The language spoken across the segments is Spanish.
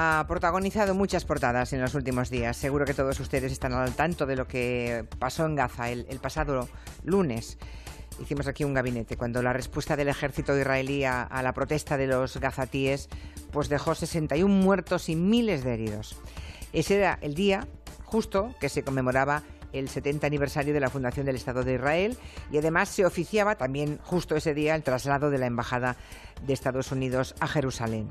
Ha protagonizado muchas portadas en los últimos días. Seguro que todos ustedes están al tanto de lo que pasó en Gaza el, pasado lunes. Hicimos aquí un gabinete cuando la respuesta del ejército israelí a, a la protesta de los gazatíes pues dejó 61 muertos y miles de heridos. Ese era el día justo que se conmemoraba el 70 aniversario de la fundación del Estado de Israel y además se oficiaba también justo ese día el traslado de la Embajada de Estados Unidos a Jerusalén.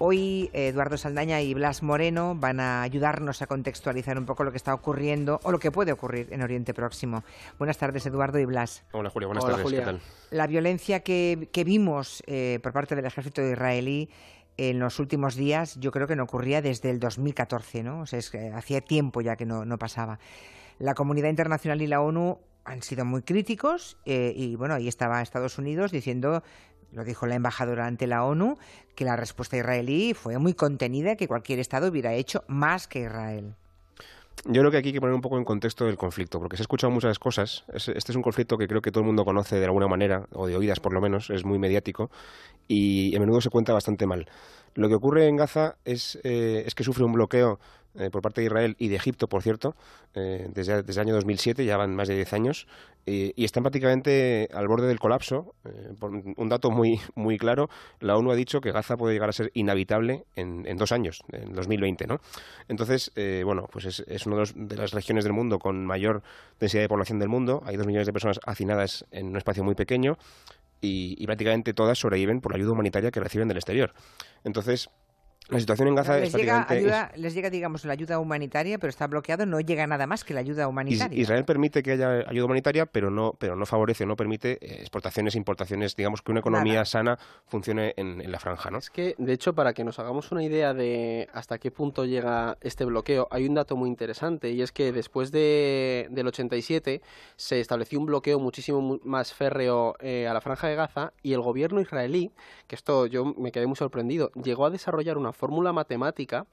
Hoy Eduardo Saldaña y Blas Moreno van a ayudarnos a contextualizar un poco lo que está ocurriendo o lo que puede ocurrir en Oriente Próximo. Buenas tardes, Eduardo y Blas. Hola, Julia. Buenas Hola, tardes. Julia. ¿Qué tal? La violencia que, que vimos eh, por parte del ejército israelí en los últimos días, yo creo que no ocurría desde el 2014, ¿no? O sea, es que hacía tiempo ya que no, no pasaba. La comunidad internacional y la ONU han sido muy críticos eh, y bueno, ahí estaba Estados Unidos diciendo, lo dijo la embajadora ante la ONU, que la respuesta israelí fue muy contenida, que cualquier Estado hubiera hecho más que Israel. Yo creo que aquí hay que poner un poco en contexto del conflicto, porque se ha escuchado muchas cosas. Es- Este es un conflicto que creo que todo el mundo conoce de alguna manera, o de oídas por lo menos, es muy mediático y a menudo se cuenta bastante mal. Lo que ocurre en Gaza es, eh, es que sufre un bloqueo eh, por parte de Israel y de Egipto, por cierto, eh, desde, desde el año 2007, ya van más de 10 años, eh, y están prácticamente al borde del colapso. Eh, un dato muy, muy claro, la ONU ha dicho que Gaza puede llegar a ser inhabitable en, dos años, en 2020, ¿no? Entonces, bueno, pues es, es una de las regiones del mundo con mayor densidad de población del mundo. Hay dos millones de personas hacinadas en un espacio muy pequeño y, y prácticamente todas sobreviven por la ayuda humanitaria que reciben del exterior. Entonces, la situación en Gaza es Les llega, prácticamente... ayuda, les llega, digamos, la ayuda humanitaria, pero está bloqueado, no llega nada más que la ayuda humanitaria. Israel permite que haya ayuda humanitaria, pero no, pero no favorece, no permite eh, exportaciones, importaciones, digamos que una economía Nada. sana funcione en, en la franja, ¿no? Es que, de hecho, para que nos hagamos una idea de hasta qué punto llega este bloqueo, hay un dato muy interesante y es que después de, del 87 se estableció un bloqueo muchísimo mu- más férreo eh, a la franja de Gaza y el gobierno israelí, que esto yo me quedé muy sorprendido, llegó a desarrollar una fórmula matemática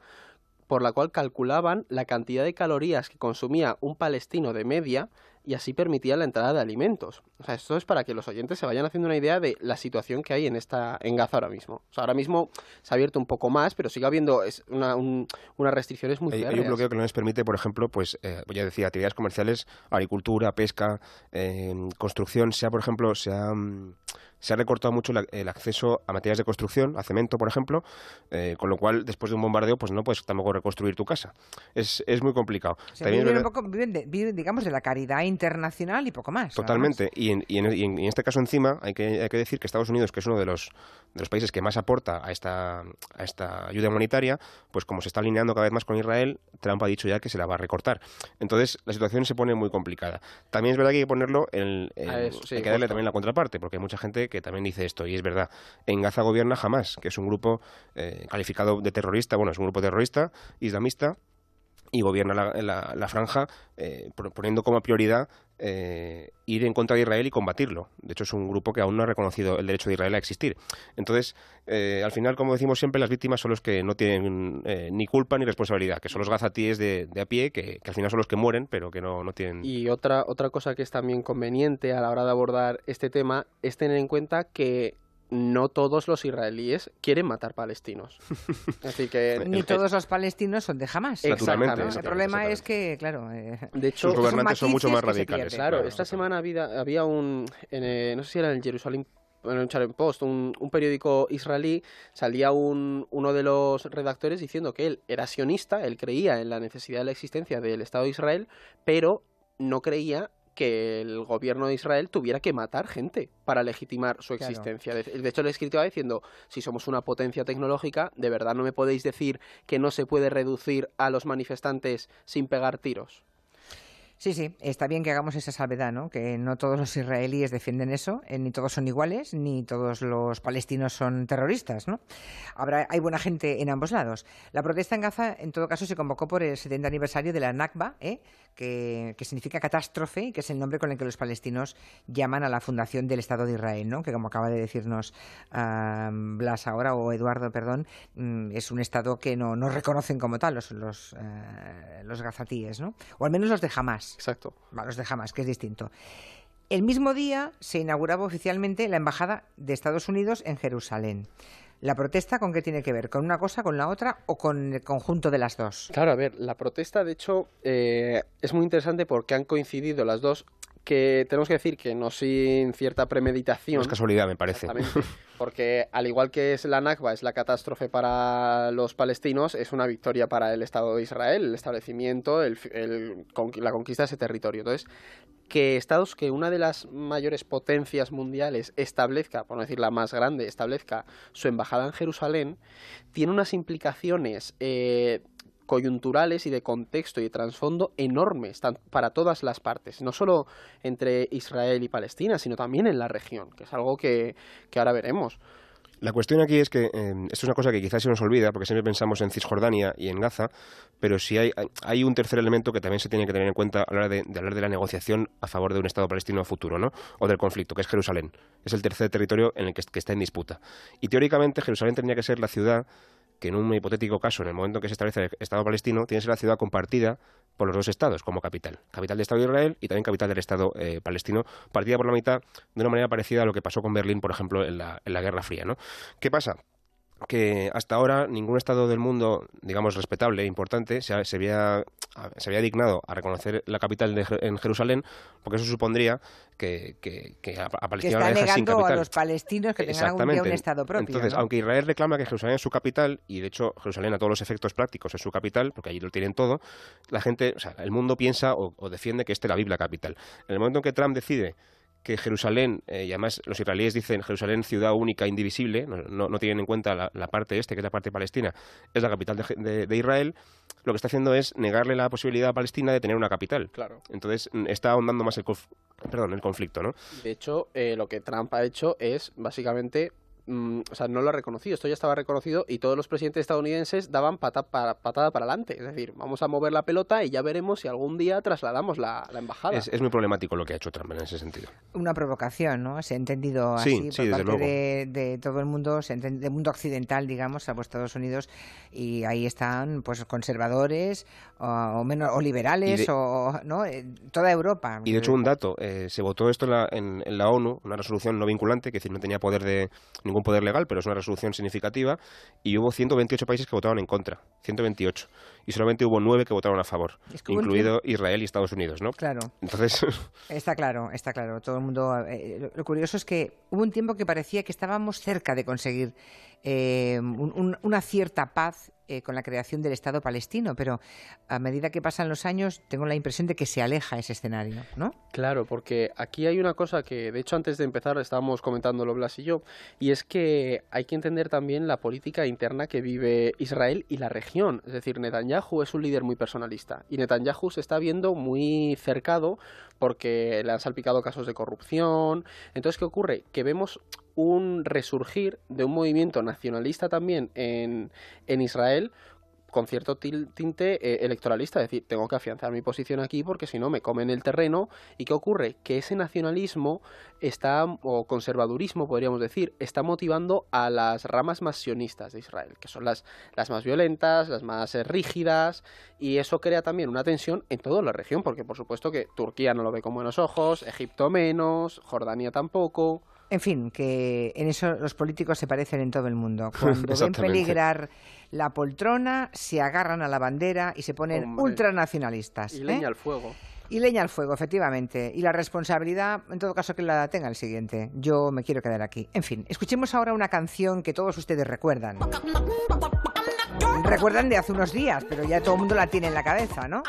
por la cual calculaban la cantidad de calorías que consumía un palestino de media y así permitía la entrada de alimentos. O sea, esto es para que los oyentes se vayan haciendo una idea de la situación que hay en esta en Gaza ahora mismo. O sea, ahora mismo se ha abierto un poco más, pero sigue habiendo es una, un- unas restricciones muy Hay, hay un bloqueo que no les permite, por ejemplo, pues, eh, ya decía, actividades comerciales, agricultura, pesca, eh, construcción. Se ha, por ejemplo, se ha, mm, se ha recortado mucho la- el acceso a materiales de construcción, a cemento, por ejemplo, eh, con lo cual, después de un bombardeo, pues no puedes tampoco reconstruir tu casa. Es, es muy complicado. O sea, También viven, un poco, viven, de- viven, digamos, de la caridad internacional y poco más. Totalmente. Y en, y, en, y en- y en este caso encima hay que, hay que decir que Estados Unidos, que es uno de los, de los países que más aporta a esta, a esta ayuda humanitaria, pues como se está alineando cada vez más con Israel, Trump ha dicho ya que se la va a recortar. Entonces la situación se pone muy complicada. También es verdad que hay que ponerlo en, en- Ah, eso, sí, hay que darle justo. también la contraparte, porque hay mucha gente que también dice esto, y es verdad. En Gaza gobierna Hamas, que es un grupo eh, calificado de terrorista, bueno, es un grupo terrorista, islamista, y gobierna la, la- franja eh, poniendo como prioridad eh, ir en contra de Israel y combatirlo. De hecho, es un grupo que aún no ha reconocido el derecho de Israel a existir. Entonces, eh, al final, como decimos siempre, las víctimas son los que no tienen eh, ni culpa ni responsabilidad, que son los gazatíes de, de a pie, que, que al final son los que mueren, pero que no, no tienen... Y otra, otra cosa que es también conveniente a la hora de abordar este tema es tener en cuenta que no todos los israelíes quieren matar palestinos. Es decir, que. Ni todos los palestinos son de jamás. ¿no? El exactamente, problema es exactamente. que, claro, eh, de hecho, Sus gobernantes son mucho más radicales. Claro, Claro, esta exactamente. semana había, había un, en, eh, no sé si era en el Jerusalem, en el Post, un, un periódico israelí, salía un, uno de los redactores diciendo que él era sionista, él creía en la necesidad de la existencia del Estado de Israel, pero no creía que el gobierno de Israel tuviera que matar gente para legitimar su Claro. existencia. De, de hecho, el escrito va diciendo, si somos una potencia tecnológica, de verdad no me podéis decir que no se puede reducir a los manifestantes sin pegar tiros. Sí, sí, está bien que hagamos esa salvedad, ¿no? Que no todos los israelíes defienden eso, eh, ni todos son iguales, ni todos los palestinos son terroristas, ¿no? Habrá, hay buena gente en ambos lados. La protesta en Gaza, en todo caso, se convocó por el 70 aniversario de la Nakba, ¿eh? que, significa catástrofe, que es el nombre con el que los palestinos llaman a la fundación del Estado de Israel, ¿no? Que como acaba de decirnos Blas ahora, o Eduardo, perdón, mm, es un Estado que no, no reconocen como tal los, los, los gazatíes, ¿no? O al menos los de Hamas. Exacto. Va, los de Hamas, que es distinto. El mismo día se inauguraba oficialmente la Embajada de Estados Unidos en Jerusalén. ¿La protesta con qué tiene que ver? ¿Con una cosa, con la otra o con el conjunto de las dos? Claro, a ver, la protesta de hecho eh, es muy interesante porque han coincidido las dos que tenemos que decir que no sin cierta premeditación. No es casualidad, me parece. Porque al igual que es la Nakba, es la catástrofe para los palestinos, es una victoria para el Estado de Israel, el establecimiento, el, la conquista de ese territorio. Entonces, que Estados, que una de las mayores potencias mundiales establezca, por no decir la más grande, establezca su embajada en Jerusalén, tiene unas implicaciones eh, coyunturales y de contexto y de trasfondo enormes para todas las partes, no solo entre Israel y Palestina, sino también en la región, que es algo que, ahora veremos. La cuestión aquí es que eh, esto es una cosa que quizás se nos olvida, porque siempre pensamos en Cisjordania y en Gaza, pero si hay, hay un tercer elemento que también se tiene que tener en cuenta a la hora de, hablar de la negociación a favor de un Estado palestino futuro, ¿no? O del conflicto, que es Jerusalén. Es el tercer territorio en el que está en disputa. Y teóricamente Jerusalén tendría que ser la ciudad que en un hipotético caso, en el momento en que se establece el Estado palestino, tiene que ser la ciudad compartida por los dos estados como capital. Capital del Estado de Israel y también capital del Estado eh, palestino, partida por la mitad de una manera parecida a lo que pasó con Berlín, por ejemplo, en la, en la Guerra Fría. ¿no? ¿Qué pasa? Que hasta ahora ningún Estado del mundo, digamos, respetable e importante, se, había, se había dignado a reconocer la capital de, en Jerusalén, porque eso supondría que, que, que a, Palestina que está negando a los palestinos que tengan algún día un Estado propio. Entonces, aunque Israel reclama que Jerusalén es su capital, y de hecho Jerusalén a todos los efectos prácticos es su capital, porque allí lo tienen todo, la gente, o sea, el mundo piensa o, o defiende que este es la Biblia capital. En el momento en que Trump decide que Jerusalén, eh, y además los israelíes dicen Jerusalén ciudad única, indivisible, no, no, tienen en cuenta la, parte este, que es la parte palestina, es la capital de, Israel, lo que está haciendo es negarle la posibilidad a Palestina de tener una capital. Claro. Entonces mm, está ahondando más el, perdón, el conflicto, ¿no? De hecho, eh, lo que Trump ha hecho es básicamente Mm, o sea, no lo ha reconocido, esto ya estaba reconocido y todos los presidentes estadounidenses daban patada para, adelante. Es decir, vamos a mover la pelota y ya veremos si algún día trasladamos la, embajada. Es, muy problemático lo que ha hecho Trump en ese sentido. Una provocación, ¿no? Se ha entendido así por parte de, todo el mundo, se del mundo occidental, digamos, a Estados Unidos, y ahí están pues conservadores o, menos o liberales o no toda Europa. Y de hecho un dato, eh, se votó esto en la, ONU, una resolución no vinculante, que decir no tenía poder de ningún poder legal, pero es una resolución significativa, y hubo 128 países que votaron en contra, 128, y solamente hubo nueve que votaron a favor, incluido Israel y Estados Unidos, ¿no? Claro. Entonces... Está claro, está claro. Todo el mundo... Eh, lo curioso es que hubo un tiempo que parecía que estábamos cerca de conseguir eh, una cierta paz eh, con la creación del Estado palestino, pero a medida que pasan los años tengo la impresión de que se aleja ese escenario, ¿no? Claro, porque aquí hay una cosa que, de hecho, antes de empezar estábamos comentándolo Blas y yo, y es que hay que entender también la política interna que vive Israel y la región. Es decir, Netanyahu es un líder muy personalista y Netanyahu se está viendo muy cercado porque le han salpicado casos de corrupción. Entonces, ¿qué ocurre? Que vemos un resurgir de un movimiento nacionalista también en, en Israel con cierto tinte eh, electoralista, es decir, tengo que afianzar mi posición aquí porque si no me comen el terreno. ¿Y qué ocurre? Que ese nacionalismo está, o conservadurismo podríamos decir, está motivando a las ramas más sionistas de Israel, que son las, las más violentas, las más eh, rígidas, y eso crea también una tensión en toda la región, porque por supuesto que Turquía no lo ve con buenos ojos, Egipto menos, Jordania tampoco. En fin, que en eso los políticos se parecen en todo el mundo. Cuando ven peligrar la poltrona, se agarran a la bandera y se ponen ultranacionalistas. Y leña ¿eh? al fuego. Y leña al fuego, efectivamente. Y la responsabilidad, en todo caso, que la tenga el siguiente. Yo me quiero quedar aquí. En fin, escuchemos ahora una canción que todos ustedes recuerdan. Recuerdan de hace unos días, pero ya todo el mundo la tiene en la cabeza, ¿no?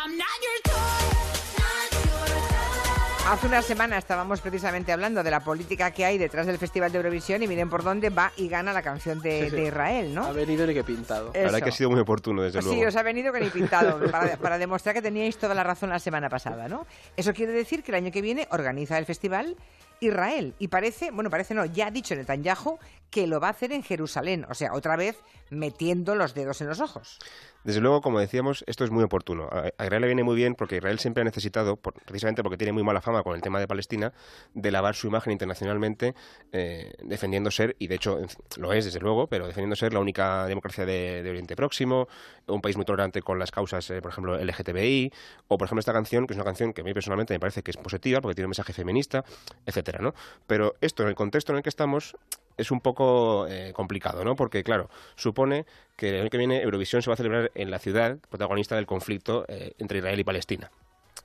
Hace una semana estábamos precisamente hablando de la política que hay detrás del Festival de Eurovisión y miren por dónde va y gana la canción de, Israel, ¿no? Ha venido ni que pintado. La verdad que ha sido muy oportuno, desde luego. Sí, os ha venido que ni pintado, para, para, demostrar que teníais toda la razón la semana pasada, ¿no? Eso quiere decir que el año que viene organiza el festival Israel. Y parece, bueno, parece no, ya ha dicho Netanyahu que lo va a hacer en Jerusalén. O sea, otra vez metiendo los dedos en los ojos. Desde luego, como decíamos, esto es muy oportuno. A Israel le viene muy bien porque Israel siempre ha necesitado, precisamente porque tiene muy mala fama con el tema de Palestina, de lavar su imagen internacionalmente eh, defendiendo ser, y de hecho lo es desde luego, pero defendiendo ser la única democracia de, Oriente Próximo, un país muy tolerante con las causas, eh, por ejemplo, LGTBI, o por ejemplo esta canción, que es una canción que a mí personalmente me parece que es positiva porque tiene un mensaje feminista, etcétera, ¿no? Pero esto, en el contexto en el que estamos, es un poco eh, complicado, ¿no? Porque, claro, supone que el año que viene Eurovisión se va a celebrar en la ciudad protagonista del conflicto eh, entre Israel y Palestina.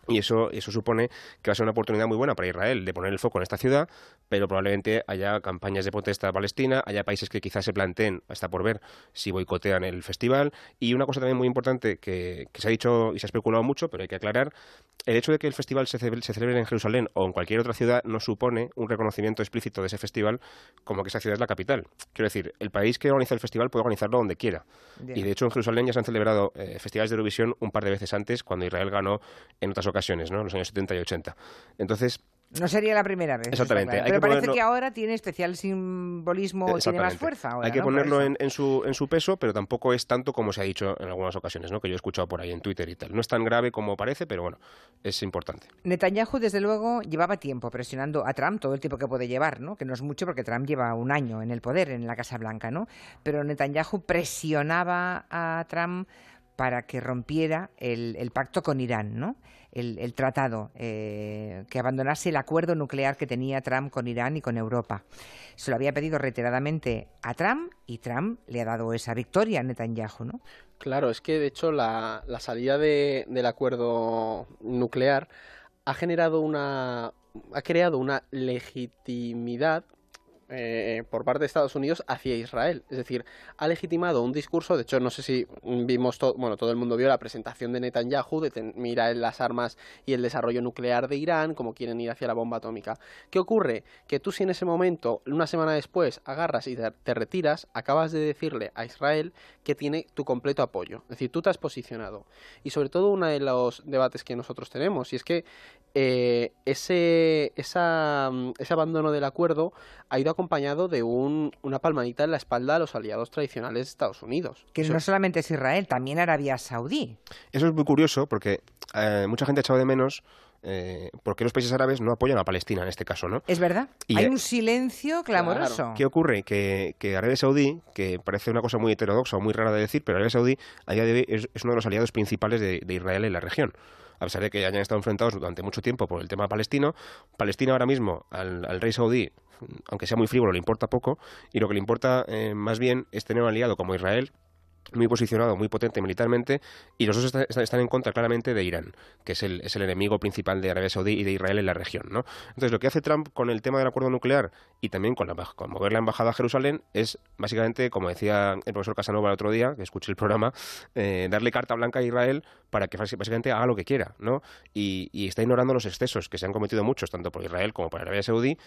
Y eso, eso supone que va a ser una oportunidad muy buena para Israel de poner el foco en esta ciudad, pero probablemente haya campañas de protesta palestina, haya países que quizás se planteen, hasta por ver, si boicotean el festival. Y una cosa también muy importante que, se ha dicho y se ha especulado mucho, pero hay que aclarar, el hecho de que el festival se, se celebre en Jerusalén o en cualquier otra ciudad no supone un reconocimiento explícito de ese festival como que esa ciudad es la capital. Quiero decir, el país que organiza el festival puede organizarlo donde quiera. Y de hecho en Jerusalén ya se han celebrado eh, festivales de Eurovisión un par de veces antes, cuando Israel ganó en otras ocasiones, ¿no? En los años 70 y 80. Entonces, no sería la primera vez. Exactamente. Pero parece que ahora tiene especial simbolismo, tiene más fuerza. Hay que ponerlo en, su, en su peso, pero tampoco es tanto como se ha dicho en algunas ocasiones, ¿no? que yo he escuchado por ahí en Twitter y tal. No es tan grave como parece, pero bueno, es importante. Netanyahu, desde luego, llevaba tiempo presionando a Trump, todo el tiempo que puede llevar, ¿no? que no es mucho porque Trump lleva un año en el poder, en la Casa Blanca, ¿no? pero Netanyahu presionaba a Trump para que rompiera el, el pacto con Irán, ¿no? El, tratado, eh, que abandonase el acuerdo nuclear que tenía Trump con Irán y con Europa. Se lo había pedido reiteradamente a Trump y Trump le ha dado esa victoria a Netanyahu, ¿no? Claro, es que de hecho la, salida del acuerdo nuclear ha generado una ha creado una legitimidad eh, por parte de Estados Unidos hacia Israel. Es decir, ha legitimado un discurso, de hecho no sé si vimos, todo, bueno, todo el mundo vio la presentación de Netanyahu de mirar las armas y el desarrollo nuclear de Irán, como quieren ir hacia la bomba atómica. ¿Qué ocurre? Que tú si en ese momento, una semana después, agarras y te retiras, acabas de decirle a Israel que tiene tu completo apoyo. Es decir, tú te has posicionado. Y sobre todo uno de los debates que nosotros tenemos, y es que eh, ese, ese abandono del acuerdo ha ido acompañado de un, una palmadita en la espalda a los aliados tradicionales de Estados Unidos. Que no solamente es Israel, también Arabia Saudí. Eso es muy curioso porque eh, mucha gente ha echado de menos eh, por qué los países árabes no apoyan a Palestina en este caso, ¿no? Es verdad. Hay un silencio clamoroso. ¿Qué ocurre? Que, Arabia Saudí, que parece una cosa muy heterodoxa o muy rara de decir, pero Arabia Saudí a día de hoy es, uno de los aliados principales de, de Israel en la región a pesar de que hayan estado enfrentados durante mucho tiempo por el tema palestino. Palestina ahora mismo, al, rey saudí, aunque sea muy frívolo, le importa poco, y lo que le importa eh, más bien es tener un aliado como Israel, muy posicionado, muy potente militarmente, y los dos están en contra claramente de Irán, que es el, es el enemigo principal de Arabia Saudí y de Israel en la región. ¿no? Entonces, lo que hace Trump con el tema del acuerdo nuclear y también con, la, con mover la embajada a Jerusalén es básicamente, como decía el profesor Casanova el otro día, que escuché el programa, eh, darle carta blanca a Israel para que básicamente haga lo que quiera. ¿no? Y, está ignorando los excesos que se han cometido muchos, tanto por Israel como por Arabia Saudí,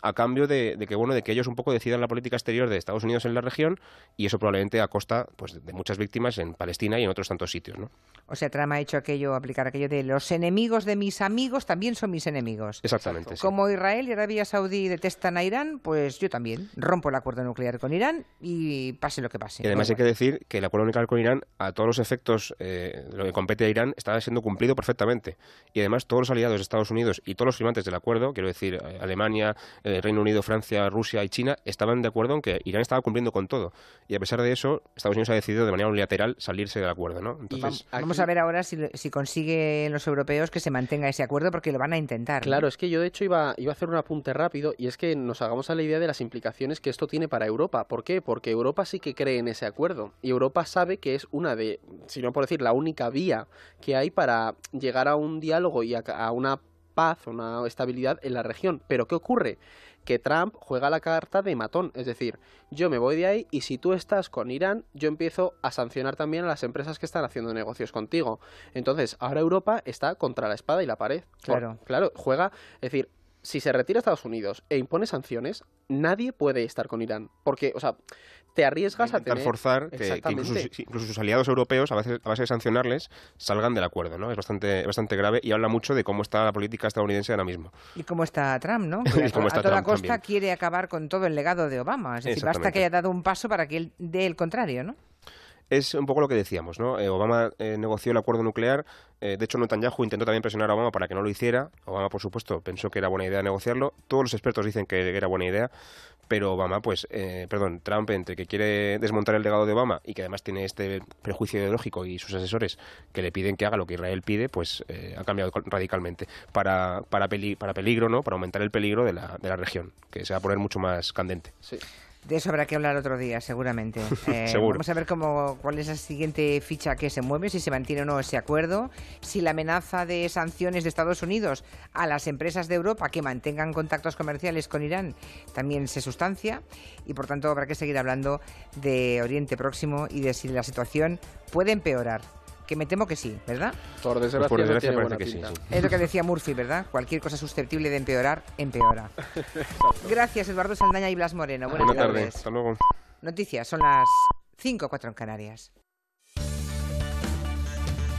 a cambio de, de que bueno de que ellos un poco decidan la política exterior de Estados Unidos en la región y eso probablemente a costa pues de muchas víctimas en Palestina y en otros tantos sitios, ¿no? O sea, Trump ha hecho aquello, aplicar aquello de los enemigos de mis amigos también son mis enemigos. Exactamente. Como Israel y Arabia Saudí detestan a Irán, pues yo también rompo el acuerdo nuclear con Irán y pase lo que pase. Y además hay que decir que el acuerdo nuclear con Irán, a todos los efectos, eh, lo que compete a Irán, está siendo cumplido perfectamente. Y además todos los aliados de Estados Unidos y todos los firmantes del acuerdo, quiero decir, eh, Alemania, eh, Reino Unido, Francia, Rusia y China, estaban de acuerdo en que Irán estaba cumpliendo con todo. Y a pesar de eso, Estados Unidos ha decidido de manera unilateral salirse del acuerdo, ¿no? Entonces, vamos a ver ahora si, si consiguen los europeos que se mantenga ese acuerdo porque lo van a intentar. Claro, es que yo de hecho iba, iba a hacer un apunte rápido y es que nos hagamos a la idea de las implicaciones que esto tiene para Europa. ¿Por qué? Porque Europa sí que cree en ese acuerdo y Europa sabe que es una de, si no por decir, la única vía que hay para llegar a un diálogo y a, a una paz, una estabilidad en la región. Pero ¿qué ocurre? Que Trump juega la carta de matón, es decir, yo me voy de ahí y si tú estás con Irán, yo empiezo a sancionar también a las empresas que están haciendo negocios contigo. Entonces, ahora Europa está contra la espada y la pared. Claro. claro, juega, es decir, si se retira Estados Unidos e impone sanciones, nadie puede estar con Irán. Porque, o sea, te arriesgas a tener... forzar que, incluso, sus aliados europeos, a base, a base, de sancionarles, salgan del acuerdo, ¿no? Es bastante, bastante grave y habla mucho de cómo está la política estadounidense ahora mismo. Y cómo está Trump, ¿no? Que a, toda costa quiere acabar con todo el legado de Obama. Es decir, basta que haya dado un paso para que él dé el contrario, ¿no? Es un poco lo que decíamos, ¿no? Eh, Obama eh, negoció el acuerdo nuclear, de hecho Netanyahu intentó también presionar a Obama para que no lo hiciera, Obama por supuesto pensó que era buena idea negociarlo, todos los expertos dicen que era buena idea, pero Obama, pues, perdón, Trump, entre que quiere desmontar el legado de Obama y que además tiene este prejuicio ideológico y sus asesores que le piden que haga lo que Israel pide, pues ha cambiado radicalmente para, para, para peligro, ¿no? Para aumentar el peligro de la, de la región, que se va a poner mucho más candente. Sí. De eso habrá que hablar otro día, seguramente. Eh, vamos a ver cómo, cuál es la siguiente ficha que se mueve, si se mantiene o no ese acuerdo, si la amenaza de sanciones de Estados Unidos a las empresas de Europa que mantengan contactos comerciales con Irán también se sustancia y por tanto habrá que seguir hablando de Oriente Próximo y de si la situación puede empeorar que me temo que sí, ¿verdad? Por desgracia, por desgracia no parece que sí, Es lo que decía Murphy, ¿verdad? Cualquier cosa susceptible de empeorar, empeora. Gracias, Eduardo Saldaña y Blas Moreno. Buenas, tardes. Hasta luego. Noticias, son las 5 o 4 en Canarias.